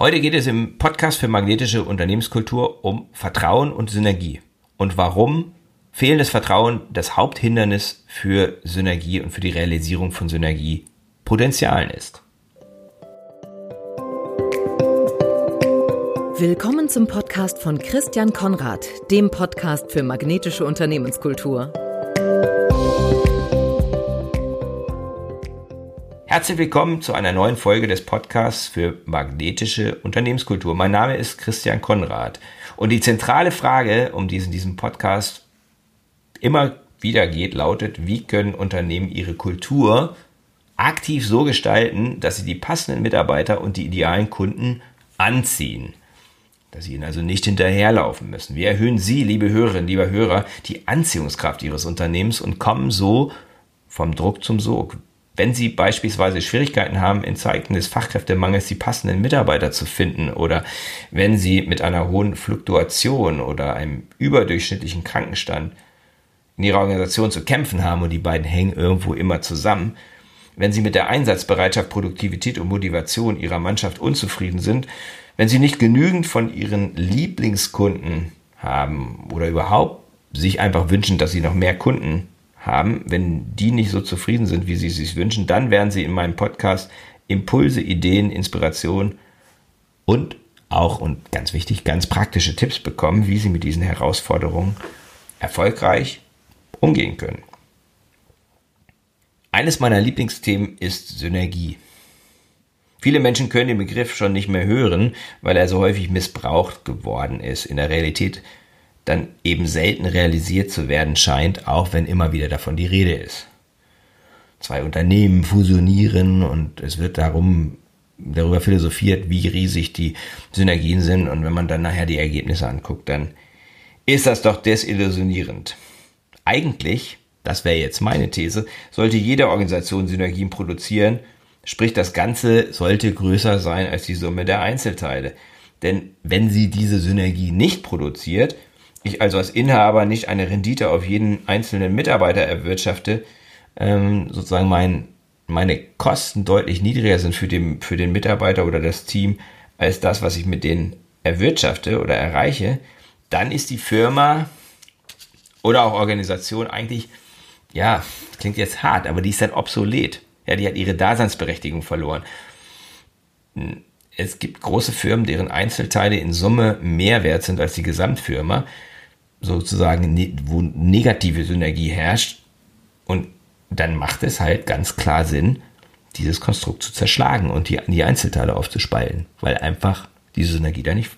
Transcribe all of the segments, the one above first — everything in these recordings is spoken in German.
Heute geht es im Podcast für magnetische Unternehmenskultur um Vertrauen und Synergie und warum fehlendes Vertrauen das Haupthindernis für Synergie und für die Realisierung von Synergiepotenzialen ist. Willkommen zum Podcast von Christian Konrad, dem Podcast für magnetische Unternehmenskultur. Herzlich willkommen zu einer neuen Folge des Podcasts für magnetische Unternehmenskultur. Mein Name ist Christian Konrad und die zentrale Frage, um die es in diesem Podcast immer wieder geht, lautet, wie können Unternehmen ihre Kultur aktiv so gestalten, dass sie die passenden Mitarbeiter und die idealen Kunden anziehen. Dass sie ihnen also nicht hinterherlaufen müssen. Wie erhöhen Sie, liebe Hörerinnen, lieber Hörer, die Anziehungskraft Ihres Unternehmens und kommen so vom Druck zum Sog? Wenn Sie beispielsweise Schwierigkeiten haben, in Zeiten des Fachkräftemangels die passenden Mitarbeiter zu finden oder wenn Sie mit einer hohen Fluktuation oder einem überdurchschnittlichen Krankenstand in Ihrer Organisation zu kämpfen haben und die beiden hängen irgendwo immer zusammen, wenn Sie mit der Einsatzbereitschaft, Produktivität und Motivation Ihrer Mannschaft unzufrieden sind, wenn Sie nicht genügend von Ihren Lieblingskunden haben oder überhaupt sich einfach wünschen, dass Sie noch mehr Kunden haben, wenn die nicht so zufrieden sind, wie sie es sich wünschen, dann werden sie in meinem Podcast Impulse, Ideen, Inspiration und auch und ganz wichtig, ganz praktische Tipps bekommen, wie sie mit diesen Herausforderungen erfolgreich umgehen können. Eines meiner Lieblingsthemen ist Synergie. Viele Menschen können den Begriff schon nicht mehr hören, weil er so häufig missbraucht geworden ist. In der Realität dann eben selten realisiert zu werden scheint, auch wenn immer wieder davon die Rede ist. Zwei Unternehmen fusionieren und es wird darum darüber philosophiert, wie riesig die Synergien sind und wenn man dann nachher die Ergebnisse anguckt, dann ist das doch desillusionierend. Eigentlich, das wäre jetzt meine These, sollte jede Organisation Synergien produzieren, sprich das Ganze sollte größer sein als die Summe der Einzelteile. Denn wenn sie diese Synergie nicht produziert, ich also als Inhaber nicht eine Rendite auf jeden einzelnen Mitarbeiter erwirtschafte, ähm, sozusagen mein, meine Kosten deutlich niedriger sind für den, für den Mitarbeiter oder das Team als das, was ich mit denen erwirtschafte oder erreiche, dann ist die Firma oder auch Organisation eigentlich, ja, klingt jetzt hart, aber die ist dann obsolet. Ja, die hat ihre Daseinsberechtigung verloren. Es gibt große Firmen, deren Einzelteile in Summe mehr wert sind als die Gesamtfirma sozusagen, ne, wo negative Synergie herrscht. Und dann macht es halt ganz klar Sinn, dieses Konstrukt zu zerschlagen und die, die Einzelteile aufzuspalten, weil einfach diese Synergie da nicht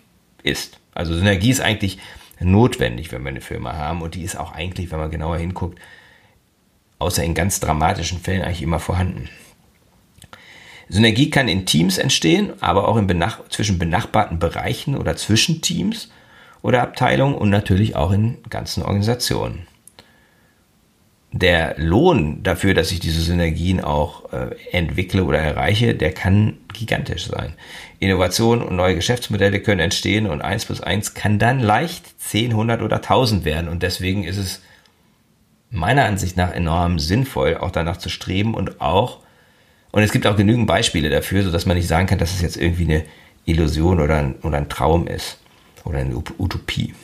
ist. Also Synergie ist eigentlich notwendig, wenn wir eine Firma haben und die ist auch eigentlich, wenn man genauer hinguckt, außer in ganz dramatischen Fällen eigentlich immer vorhanden. Synergie kann in Teams entstehen, aber auch in benach zwischen benachbarten Bereichen oder zwischen Teams oder Abteilungen und natürlich auch in ganzen Organisationen. Der Lohn dafür, dass ich diese Synergien auch äh, entwickle oder erreiche, der kann gigantisch sein. Innovationen und neue Geschäftsmodelle können entstehen und eins plus eins kann dann leicht 10, 100 oder 1000 werden und deswegen ist es meiner Ansicht nach enorm sinnvoll, auch danach zu streben und auch, und es gibt auch genügend Beispiele dafür, so dass man nicht sagen kann, dass es jetzt irgendwie eine Illusion oder ein, oder ein Traum ist oder eine Utopie.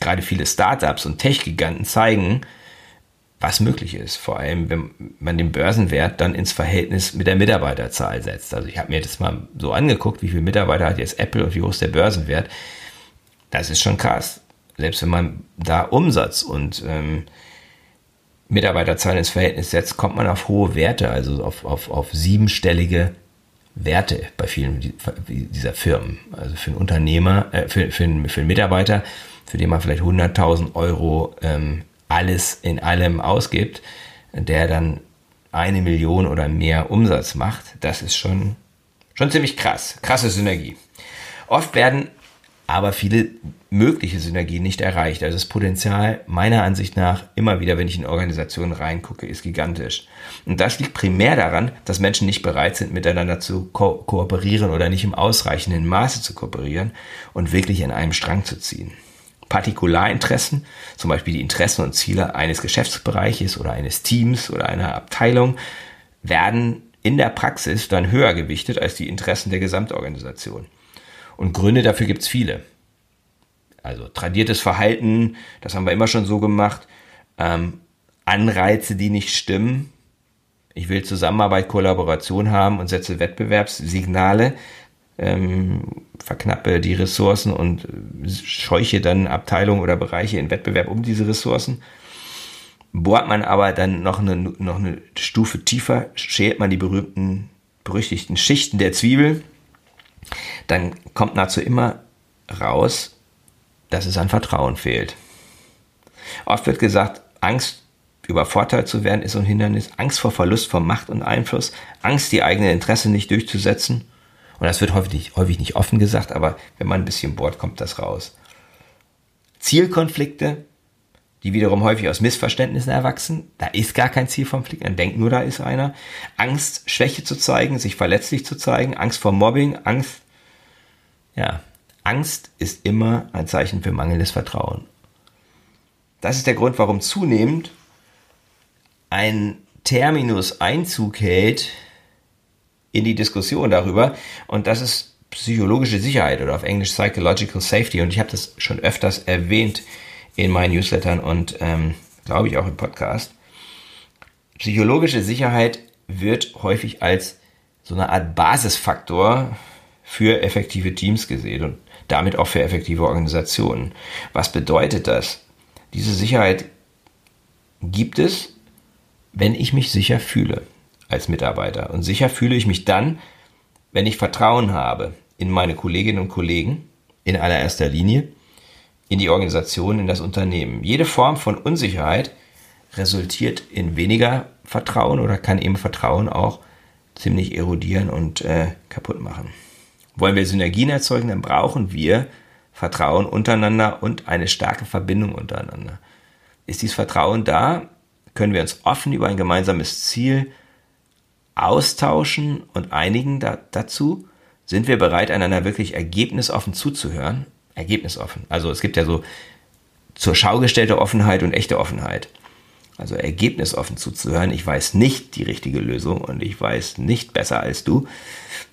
Gerade viele Startups und Tech-Giganten zeigen, was möglich ist. Vor allem, wenn man den Börsenwert dann ins Verhältnis mit der Mitarbeiterzahl setzt. Also ich habe mir das mal so angeguckt, wie viele Mitarbeiter hat jetzt Apple und wie hoch ist der Börsenwert. Das ist schon krass. Selbst wenn man da Umsatz und ähm, Mitarbeiterzahl ins Verhältnis setzt, kommt man auf hohe Werte, also auf, auf, auf siebenstellige Werte bei vielen dieser Firmen. Also für einen Unternehmer, äh, für, für, einen, für einen Mitarbeiter, für den man vielleicht 100.000 Euro ähm, alles in allem ausgibt, der dann eine Million oder mehr Umsatz macht, das ist schon, schon ziemlich krass. Krasse Synergie. Oft werden aber viele mögliche Synergien nicht erreicht. Also das Potenzial meiner Ansicht nach immer wieder, wenn ich in Organisationen reingucke, ist gigantisch. Und das liegt primär daran, dass Menschen nicht bereit sind, miteinander zu ko kooperieren oder nicht im ausreichenden Maße zu kooperieren und wirklich in einem Strang zu ziehen. Partikularinteressen, zum Beispiel die Interessen und Ziele eines Geschäftsbereiches oder eines Teams oder einer Abteilung, werden in der Praxis dann höher gewichtet als die Interessen der Gesamtorganisation. Und Gründe dafür gibt es viele. Also tradiertes Verhalten, das haben wir immer schon so gemacht. Ähm, Anreize, die nicht stimmen. Ich will Zusammenarbeit, Kollaboration haben und setze Wettbewerbssignale, ähm, verknappe die Ressourcen und scheuche dann Abteilungen oder Bereiche in Wettbewerb um diese Ressourcen. Bohrt man aber dann noch eine, noch eine Stufe tiefer, schält man die berühmten, berüchtigten Schichten der Zwiebel, dann kommt nahezu immer raus, dass es an Vertrauen fehlt. Oft wird gesagt, Angst übervorteilt zu werden ist ein Hindernis, Angst vor Verlust von Macht und Einfluss, Angst, die eigene Interesse nicht durchzusetzen. Und das wird häufig nicht, häufig nicht offen gesagt, aber wenn man ein bisschen bohrt, kommt das raus. Zielkonflikte, die wiederum häufig aus Missverständnissen erwachsen. Da ist gar kein Zielkonflikt, man denkt nur, da ist einer. Angst, Schwäche zu zeigen, sich verletzlich zu zeigen, Angst vor Mobbing, Angst. Ja, Angst ist immer ein Zeichen für mangelndes Vertrauen. Das ist der Grund, warum zunehmend ein Terminus Einzug hält in die Diskussion darüber und das ist psychologische Sicherheit oder auf Englisch Psychological Safety und ich habe das schon öfters erwähnt in meinen Newslettern und ähm, glaube ich auch im Podcast. Psychologische Sicherheit wird häufig als so eine Art Basisfaktor für effektive Teams gesehen und damit auch für effektive Organisationen. Was bedeutet das? Diese Sicherheit gibt es, wenn ich mich sicher fühle als Mitarbeiter. Und sicher fühle ich mich dann, wenn ich Vertrauen habe in meine Kolleginnen und Kollegen in allererster Linie, in die Organisation, in das Unternehmen. Jede Form von Unsicherheit resultiert in weniger Vertrauen oder kann eben Vertrauen auch ziemlich erodieren und äh, kaputt machen. Wollen wir Synergien erzeugen, dann brauchen wir Vertrauen untereinander und eine starke Verbindung untereinander. Ist dieses Vertrauen da, können wir uns offen über ein gemeinsames Ziel austauschen und einigen da, dazu? Sind wir bereit, einander wirklich ergebnisoffen zuzuhören? Ergebnisoffen. Also es gibt ja so zur Schau gestellte Offenheit und echte Offenheit. Also ergebnisoffen zuzuhören. Ich weiß nicht die richtige Lösung und ich weiß nicht besser als du.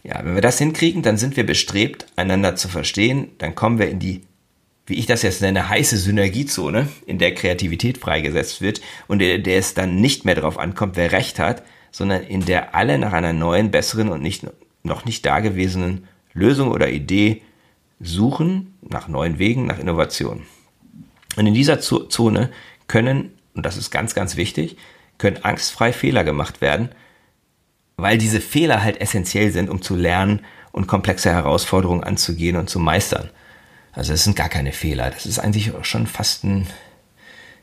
Ja, wenn wir das hinkriegen, dann sind wir bestrebt, einander zu verstehen. Dann kommen wir in die wie ich das jetzt nenne, heiße Synergiezone, in der Kreativität freigesetzt wird und in der es dann nicht mehr darauf ankommt, wer recht hat, sondern in der alle nach einer neuen, besseren und nicht, noch nicht dagewesenen Lösung oder Idee suchen, nach neuen Wegen, nach Innovation. Und in dieser Zone können, und das ist ganz, ganz wichtig, können angstfrei Fehler gemacht werden, weil diese Fehler halt essentiell sind, um zu lernen und komplexe Herausforderungen anzugehen und zu meistern. Also es sind gar keine Fehler. Das ist eigentlich schon fast ein,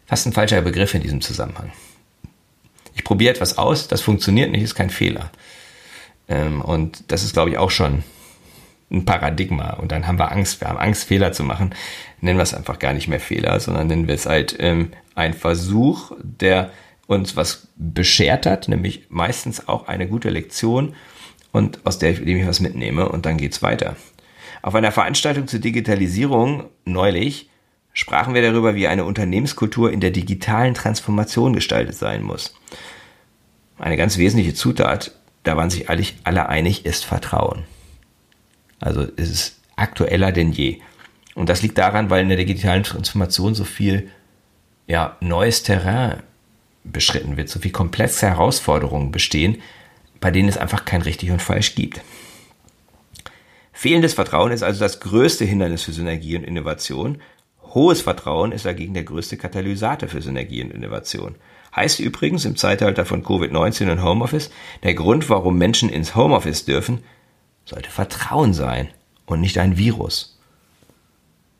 fast ein falscher Begriff in diesem Zusammenhang. Ich probiere etwas aus, das funktioniert nicht, ist kein Fehler. Ähm, und das ist, glaube ich, auch schon ein Paradigma. Und dann haben wir Angst. Wir haben Angst, Fehler zu machen. Nennen wir es einfach gar nicht mehr Fehler, sondern nennen wir es halt ähm, ein Versuch, der uns was beschert hat, nämlich meistens auch eine gute Lektion und aus der ich was mitnehme und dann geht's weiter. Auf einer Veranstaltung zur Digitalisierung neulich sprachen wir darüber, wie eine Unternehmenskultur in der digitalen Transformation gestaltet sein muss. Eine ganz wesentliche Zutat, da waren sich alle einig, ist Vertrauen. Also es ist aktueller denn je. Und das liegt daran, weil in der digitalen Transformation so viel ja, neues Terrain beschritten wird, so viel komplexe Herausforderungen bestehen, bei denen es einfach kein richtig und falsch gibt. Fehlendes Vertrauen ist also das größte Hindernis für Synergie und Innovation. Hohes Vertrauen ist dagegen der größte Katalysator für Synergie und Innovation. Heißt übrigens im Zeitalter von Covid-19 und Homeoffice, der Grund, warum Menschen ins Homeoffice dürfen, sollte Vertrauen sein und nicht ein Virus.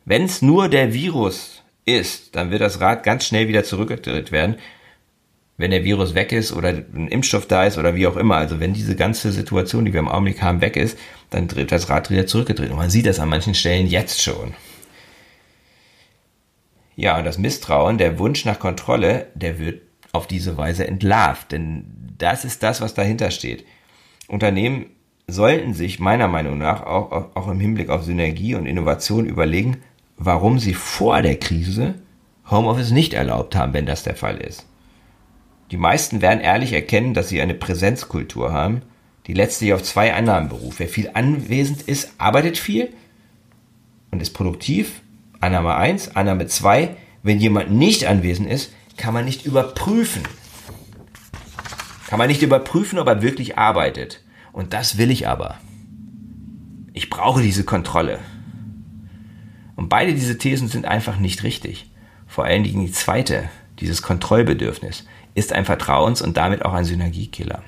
Wenn es nur der Virus ist, dann wird das Rad ganz schnell wieder zurückgedreht werden, wenn der Virus weg ist oder ein Impfstoff da ist oder wie auch immer. Also wenn diese ganze Situation, die wir im Augenblick haben, weg ist, dann dreht das Rad wieder zurückgedreht. Und man sieht das an manchen Stellen jetzt schon. Ja, und das Misstrauen, der Wunsch nach Kontrolle, der wird auf diese Weise entlarvt. Denn das ist das, was dahinter steht. Unternehmen sollten sich meiner Meinung nach auch, auch im Hinblick auf Synergie und Innovation überlegen, warum sie vor der Krise Homeoffice nicht erlaubt haben, wenn das der Fall ist. Die meisten werden ehrlich erkennen, dass sie eine Präsenzkultur haben, die letztlich auf zwei Annahmen beruht. Wer viel anwesend ist, arbeitet viel und ist produktiv. Annahme 1, Annahme 2, wenn jemand nicht anwesend ist, kann man nicht überprüfen. Kann man nicht überprüfen, ob er wirklich arbeitet. Und das will ich aber. Ich brauche diese Kontrolle. Und beide diese Thesen sind einfach nicht richtig. Vor allen Dingen die zweite, dieses Kontrollbedürfnis, ist ein Vertrauens- und damit auch ein Synergiekiller.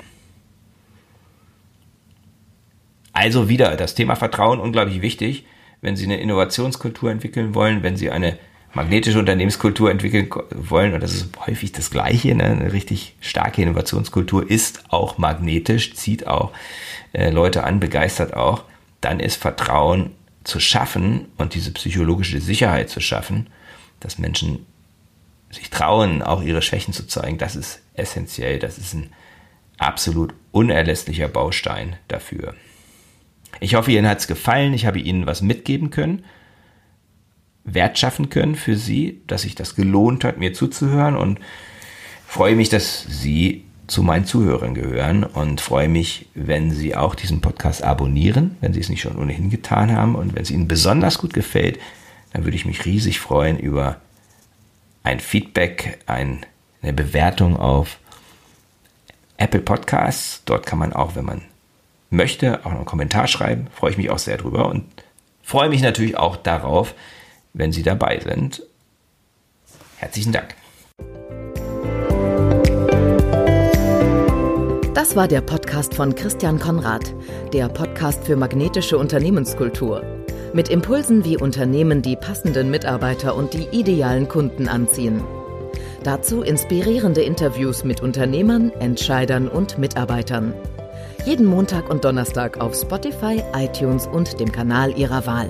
Also wieder das Thema Vertrauen unglaublich wichtig, wenn Sie eine Innovationskultur entwickeln wollen, wenn Sie eine magnetische Unternehmenskultur entwickeln wollen, und das ist häufig das Gleiche, ne? eine richtig starke Innovationskultur ist auch magnetisch, zieht auch äh, Leute an, begeistert auch, dann ist Vertrauen zu schaffen und diese psychologische Sicherheit zu schaffen, dass Menschen sich trauen, auch ihre Schwächen zu zeigen, das ist essentiell, das ist ein absolut unerlässlicher Baustein dafür. Ich hoffe, Ihnen hat es gefallen. Ich habe Ihnen was mitgeben können, Wert schaffen können für Sie, dass sich das gelohnt hat, mir zuzuhören und freue mich, dass Sie zu meinen Zuhörern gehören und freue mich, wenn Sie auch diesen Podcast abonnieren, wenn Sie es nicht schon ohnehin getan haben und wenn es Ihnen besonders gut gefällt, dann würde ich mich riesig freuen über ein Feedback, ein, eine Bewertung auf Apple Podcasts. Dort kann man auch, wenn man möchte, auch noch einen Kommentar schreiben. Freue ich mich auch sehr drüber und freue mich natürlich auch darauf, wenn Sie dabei sind. Herzlichen Dank. Das war der Podcast von Christian Konrad, der Podcast für magnetische Unternehmenskultur. Mit Impulsen, wie Unternehmen die passenden Mitarbeiter und die idealen Kunden anziehen. Dazu inspirierende Interviews mit Unternehmern, Entscheidern und Mitarbeitern. Jeden Montag und Donnerstag auf Spotify, iTunes und dem Kanal Ihrer Wahl.